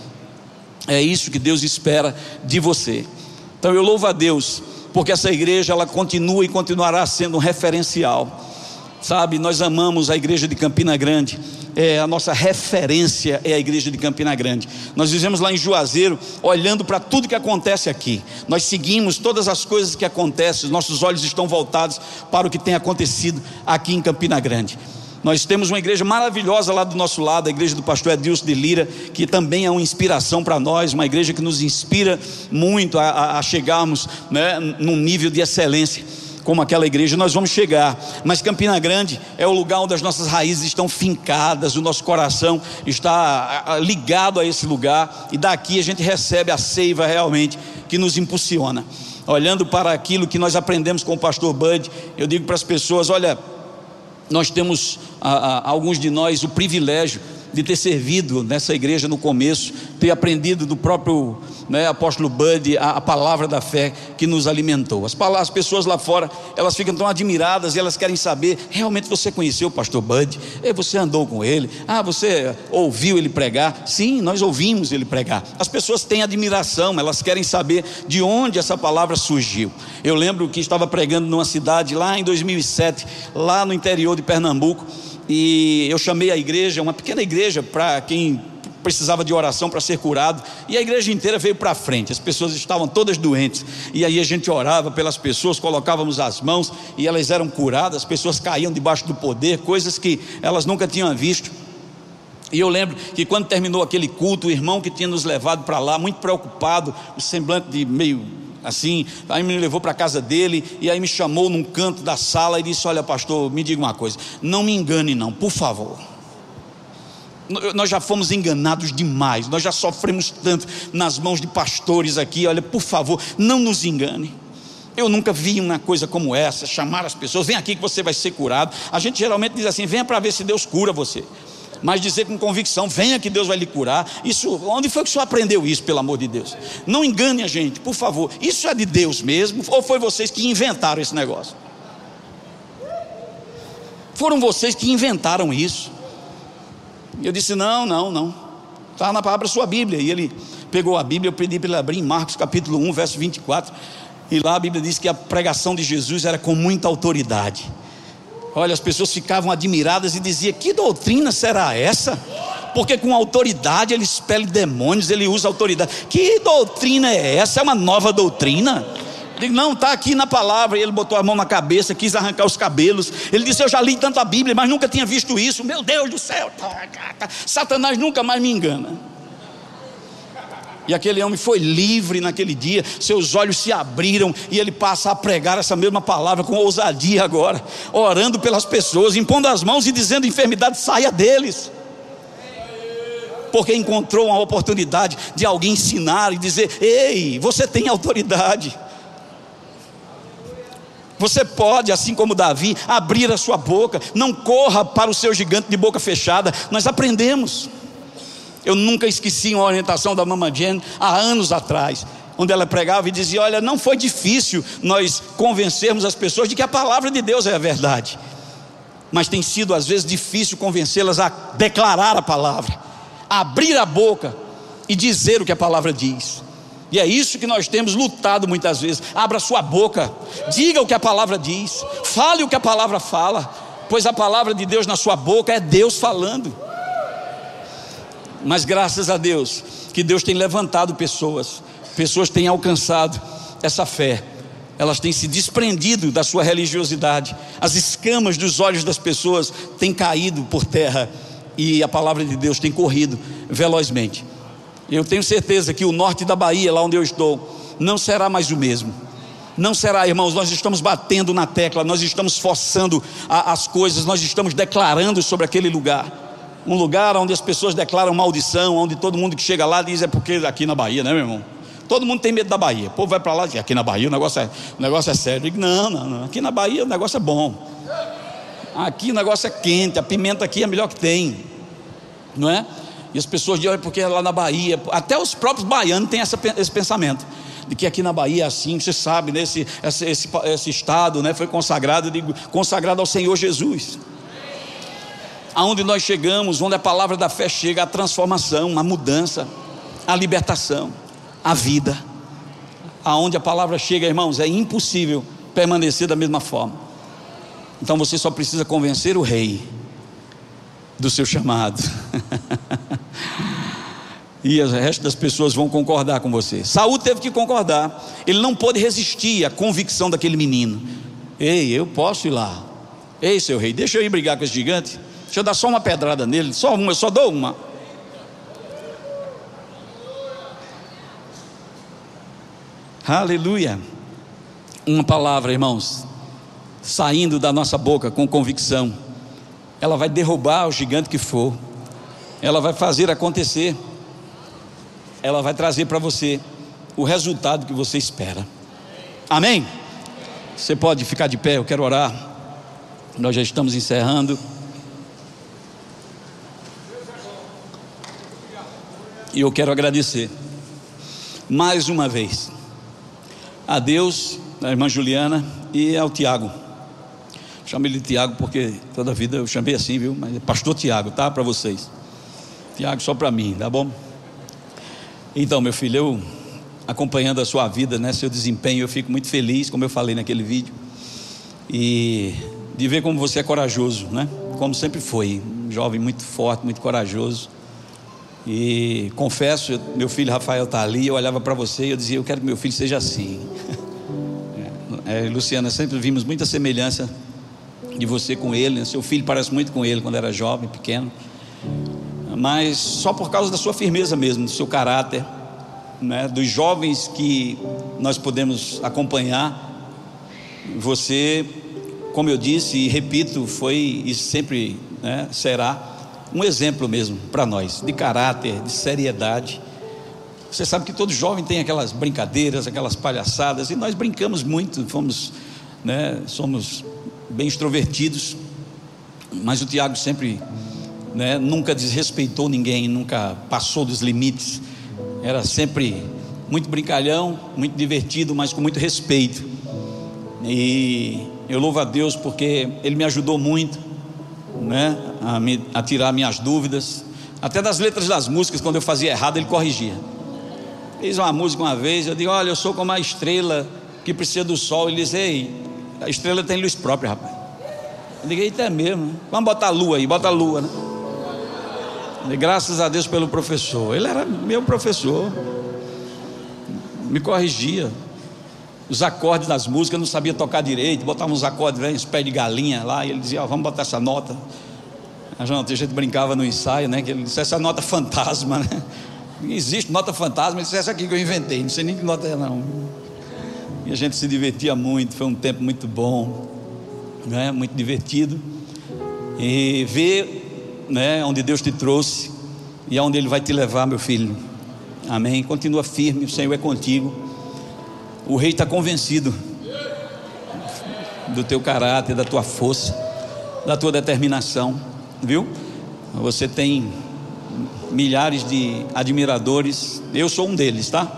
É isso que Deus espera de você. Então eu louvo a Deus, porque essa igreja ela continua e continuará sendo um referencial. Sabe, nós amamos a igreja de Campina Grande é, a nossa referência é a igreja de Campina Grande. Nós vivemos lá em Juazeiro, olhando para tudo que acontece aqui. Nós seguimos todas as coisas que acontecem, os nossos olhos estão voltados para o que tem acontecido aqui em Campina Grande. Nós temos uma igreja maravilhosa lá do nosso lado, a igreja do pastor Edilson de Lira, que também é uma inspiração para nós, uma igreja que nos inspira muito a, a, a chegarmos né, num nível de excelência como aquela igreja, nós vamos chegar. Mas Campina Grande é o lugar onde as nossas raízes estão fincadas, o nosso coração está ligado a esse lugar, e daqui a gente recebe a seiva realmente que nos impulsiona. Olhando para aquilo que nós aprendemos com o pastor Bud, eu digo para as pessoas: olha, nós temos, a, a, alguns de nós, o privilégio de ter servido nessa igreja no começo, ter aprendido do próprio né, apóstolo Bud a, a, palavra da fé que nos alimentou. As, as pessoas lá fora, elas ficam tão admiradas e elas querem saber: realmente você conheceu o pastor Bud? E você andou com ele? Ah, você ouviu ele pregar? Sim, nós ouvimos ele pregar. As pessoas têm admiração, elas querem saber de onde essa palavra surgiu. Eu lembro que estava pregando numa cidade lá em 2007, lá no interior de Pernambuco e eu chamei a igreja, uma pequena igreja, para quem precisava de oração para ser curado, e a igreja inteira veio para frente, as pessoas estavam todas doentes, e aí a gente orava pelas pessoas, colocávamos as mãos e elas eram curadas, as pessoas caíam debaixo do poder, coisas que elas nunca tinham visto. E eu lembro que quando terminou aquele culto, o irmão que tinha nos levado para lá, muito preocupado, o semblante de meio assim, aí me levou para a casa dele e aí me chamou num canto da sala e disse: Olha, pastor, me diga uma coisa, não me engane, não, por favor. Nós já fomos enganados demais, nós já sofremos tanto nas mãos de pastores aqui. Olha, por favor, não nos engane. Eu nunca vi uma coisa como essa, chamar as pessoas, vem aqui que você vai ser curado. A gente geralmente diz assim: venha para ver se Deus cura você. Mas dizer com convicção, venha que Deus vai lhe curar. Isso, onde foi que o senhor aprendeu isso, pelo amor de Deus? Não engane a gente, por favor. Isso é de Deus mesmo? Ou foi vocês que inventaram esse negócio? Foram vocês que inventaram isso. Eu disse: não, não, não. Está na palavra sua Bíblia. E ele pegou a Bíblia, eu pedi para ele abrir em Marcos capítulo 1, verso 24. E lá a Bíblia diz que a pregação de Jesus era com muita autoridade. Olha, as pessoas ficavam admiradas e diziam: Que doutrina será essa? Porque com autoridade ele expele demônios, ele usa autoridade. Que doutrina é essa? É uma nova doutrina? Digo, não, está aqui na palavra. Ele botou a mão na cabeça, quis arrancar os cabelos. Ele disse: Eu já li tanto a Bíblia, mas nunca tinha visto isso. Meu Deus do céu, Satanás nunca mais me engana. E aquele homem foi livre naquele dia, seus olhos se abriram e ele passa a pregar essa mesma palavra com ousadia agora, orando pelas pessoas, impondo as mãos e dizendo: enfermidade saia deles. Porque encontrou uma oportunidade de alguém ensinar e dizer: Ei, você tem autoridade. Você pode, assim como Davi, abrir a sua boca, não corra para o seu gigante de boca fechada. Nós aprendemos. Eu nunca esqueci uma orientação da Mama Jane há anos atrás, onde ela pregava e dizia: Olha, não foi difícil nós convencermos as pessoas de que a palavra de Deus é a verdade, mas tem sido às vezes difícil convencê-las a declarar a palavra, a abrir a boca e dizer o que a palavra diz. E é isso que nós temos lutado muitas vezes. Abra sua boca, diga o que a palavra diz, fale o que a palavra fala, pois a palavra de Deus na sua boca é Deus falando. Mas graças a Deus que Deus tem levantado pessoas, pessoas têm alcançado essa fé, elas têm se desprendido da sua religiosidade, as escamas dos olhos das pessoas têm caído por terra e a palavra de Deus tem corrido velozmente. Eu tenho certeza que o norte da Bahia, lá onde eu estou, não será mais o mesmo. Não será, irmãos, nós estamos batendo na tecla, nós estamos forçando a, as coisas, nós estamos declarando sobre aquele lugar um lugar onde as pessoas declaram maldição, onde todo mundo que chega lá diz é porque aqui na Bahia, né, meu irmão? Todo mundo tem medo da Bahia. O povo vai para lá aqui na Bahia o negócio é, o negócio é sério. Digo: não, não, não. Aqui na Bahia o negócio é bom. Aqui o negócio é quente. A pimenta aqui é a melhor que tem. Não é? E as pessoas dizem: porque lá na Bahia. Até os próprios baianos têm essa, esse pensamento. De que aqui na Bahia é assim, você sabe, né? esse, esse, esse, esse estado né? foi consagrado, digo, consagrado ao Senhor Jesus aonde nós chegamos, onde a palavra da fé chega, a transformação, a mudança, a libertação, a vida. Aonde a palavra chega, irmãos, é impossível permanecer da mesma forma. Então você só precisa convencer o rei do seu chamado. e o resto das pessoas vão concordar com você. Saúl teve que concordar. Ele não pôde resistir à convicção daquele menino. Ei, eu posso ir lá. Ei, seu rei, deixa eu ir brigar com esse gigante. Deixa eu dar só uma pedrada nele, só uma, eu só dou uma. Aleluia. Uma palavra, irmãos, saindo da nossa boca com convicção, ela vai derrubar o gigante que for, ela vai fazer acontecer, ela vai trazer para você o resultado que você espera. Amém? Você pode ficar de pé, eu quero orar. Nós já estamos encerrando. E eu quero agradecer mais uma vez a Deus, a irmã Juliana e ao Tiago. Chamei ele de Tiago porque toda a vida eu chamei assim, viu? Mas é pastor Tiago, tá? Para vocês. Tiago só para mim, tá bom? Então, meu filho, eu acompanhando a sua vida, né, seu desempenho, eu fico muito feliz, como eu falei naquele vídeo. E de ver como você é corajoso, né? Como sempre foi, um jovem muito forte, muito corajoso. E confesso, meu filho Rafael está ali, eu olhava para você e eu dizia, eu quero que meu filho seja assim. É, é, Luciana, sempre vimos muita semelhança de você com ele, né? seu filho parece muito com ele quando era jovem, pequeno. mas só por causa da sua firmeza mesmo, do seu caráter, né, dos jovens que nós podemos acompanhar. Você, como eu disse e repito, foi e sempre né, será um exemplo mesmo para nós, de caráter, de seriedade. Você sabe que todo jovem tem aquelas brincadeiras, aquelas palhaçadas, e nós brincamos muito, fomos, né, somos bem extrovertidos, mas o Tiago sempre, né, nunca desrespeitou ninguém, nunca passou dos limites, era sempre muito brincalhão, muito divertido, mas com muito respeito. E eu louvo a Deus porque Ele me ajudou muito, né, a, me, a tirar minhas dúvidas, até das letras das músicas, quando eu fazia errado, Ele corrigia. Fez uma música uma vez, eu digo: Olha, eu sou como a estrela que precisa do sol. Ele diz: Ei, a estrela tem luz própria, rapaz. Eu digo: Eita, é mesmo. Vamos botar a lua aí, bota a lua, né? Graças a Deus pelo professor. Ele era meu professor. Me corrigia. Os acordes das músicas, não sabia tocar direito, botava uns acordes, uns pés de galinha lá, e ele dizia, oh, vamos botar essa nota. A gente brincava no ensaio, né? Que ele disse, essa nota fantasma, né? Existe nota fantasma, ele disse, essa aqui que eu inventei, não sei nem que nota é não. E a gente se divertia muito, foi um tempo muito bom, né? muito divertido. E ver né, onde Deus te trouxe e aonde Ele vai te levar, meu filho. Amém. Continua firme, o Senhor é contigo. O rei está convencido do teu caráter, da tua força, da tua determinação, viu? Você tem milhares de admiradores. Eu sou um deles, tá?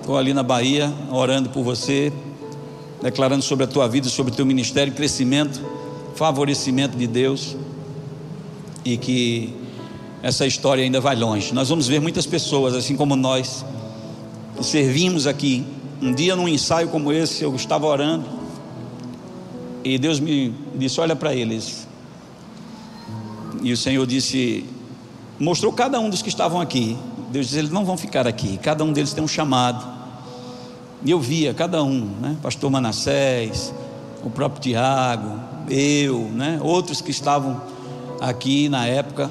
Estou ali na Bahia orando por você, declarando sobre a tua vida, sobre o teu ministério, crescimento, favorecimento de Deus e que essa história ainda vai longe. Nós vamos ver muitas pessoas, assim como nós, que servimos aqui. Um dia num ensaio como esse, eu estava orando e Deus me disse: Olha para eles. E o Senhor disse: mostrou cada um dos que estavam aqui. Deus disse: eles não vão ficar aqui, cada um deles tem um chamado. E eu via cada um, né? Pastor Manassés, o próprio Tiago, eu, né? Outros que estavam aqui na época.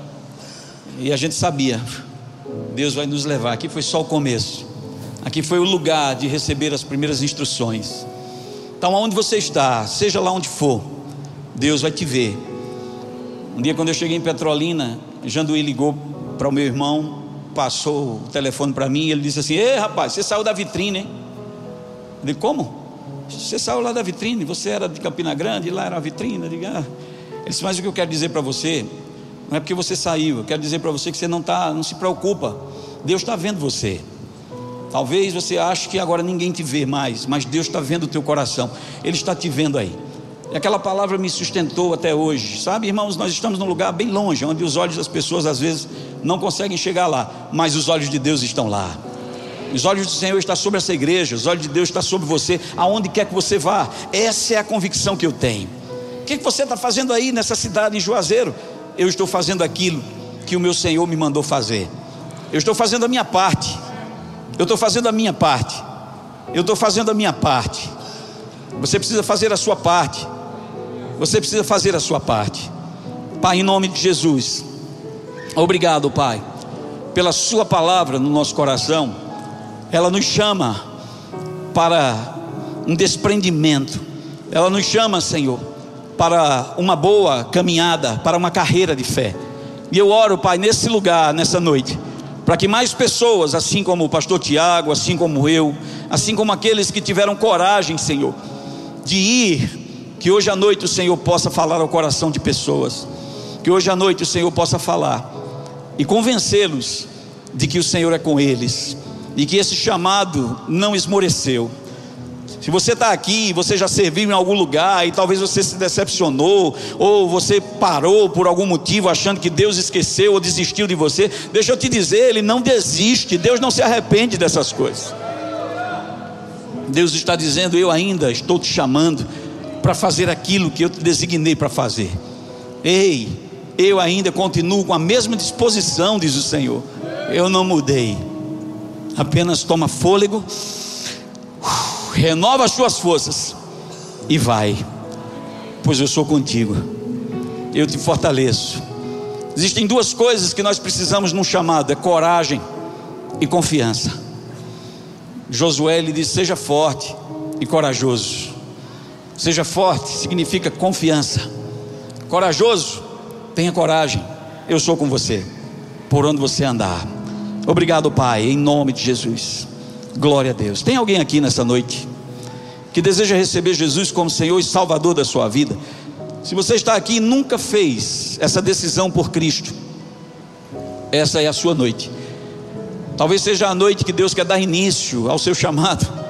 E a gente sabia, Deus vai nos levar. Aqui foi só o começo. Aqui foi o lugar de receber as primeiras instruções. Então, aonde você está, seja lá onde for, Deus vai te ver. Um dia, quando eu cheguei em Petrolina, Janduí ligou para o meu irmão, passou o telefone para mim e ele disse assim: Ei rapaz, você saiu da vitrine, hein? Eu disse: Como? Você saiu lá da vitrine, você era de Campina Grande, lá era a vitrine. Digo, ah. Ele disse: Mas o que eu quero dizer para você, não é porque você saiu, eu quero dizer para você que você não está, não se preocupa, Deus está vendo você. Talvez você ache que agora ninguém te vê mais, mas Deus está vendo o teu coração, Ele está te vendo aí. E aquela palavra me sustentou até hoje. Sabe, irmãos, nós estamos num lugar bem longe, onde os olhos das pessoas às vezes não conseguem chegar lá, mas os olhos de Deus estão lá. Os olhos do Senhor estão sobre essa igreja, os olhos de Deus estão sobre você, aonde quer que você vá. Essa é a convicção que eu tenho. O que, que você está fazendo aí nessa cidade, em Juazeiro? Eu estou fazendo aquilo que o meu Senhor me mandou fazer. Eu estou fazendo a minha parte. Eu estou fazendo a minha parte. Eu estou fazendo a minha parte. Você precisa fazer a sua parte. Você precisa fazer a sua parte. Pai, em nome de Jesus. Obrigado, Pai, pela Sua palavra no nosso coração. Ela nos chama para um desprendimento. Ela nos chama, Senhor, para uma boa caminhada, para uma carreira de fé. E eu oro, Pai, nesse lugar, nessa noite, para que mais pessoas, assim como o pastor Tiago, assim como eu, assim como aqueles que tiveram coragem, Senhor, de ir que hoje à noite o Senhor possa falar ao coração de pessoas. Que hoje à noite o Senhor possa falar e convencê-los de que o Senhor é com eles e que esse chamado não esmoreceu. Se você está aqui, você já serviu em algum lugar e talvez você se decepcionou, ou você parou por algum motivo achando que Deus esqueceu ou desistiu de você, deixa eu te dizer, Ele não desiste, Deus não se arrepende dessas coisas. Deus está dizendo: Eu ainda estou te chamando para fazer aquilo que eu te designei para fazer. Ei, eu ainda continuo com a mesma disposição, diz o Senhor. Eu não mudei. Apenas toma fôlego, renova as suas forças e vai, pois eu sou contigo. Eu te fortaleço, Existem duas coisas que nós precisamos num chamado: é coragem e confiança. Josué lhe disse: seja forte e corajoso. Seja forte significa confiança. Corajoso, tenha coragem. Eu sou com você, por onde você andar. Obrigado, Pai, em nome de Jesus. Glória a Deus. Tem alguém aqui nessa noite que deseja receber Jesus como Senhor e Salvador da sua vida? Se você está aqui e nunca fez essa decisão por Cristo, essa é a sua noite. Talvez seja a noite que Deus quer dar início ao seu chamado.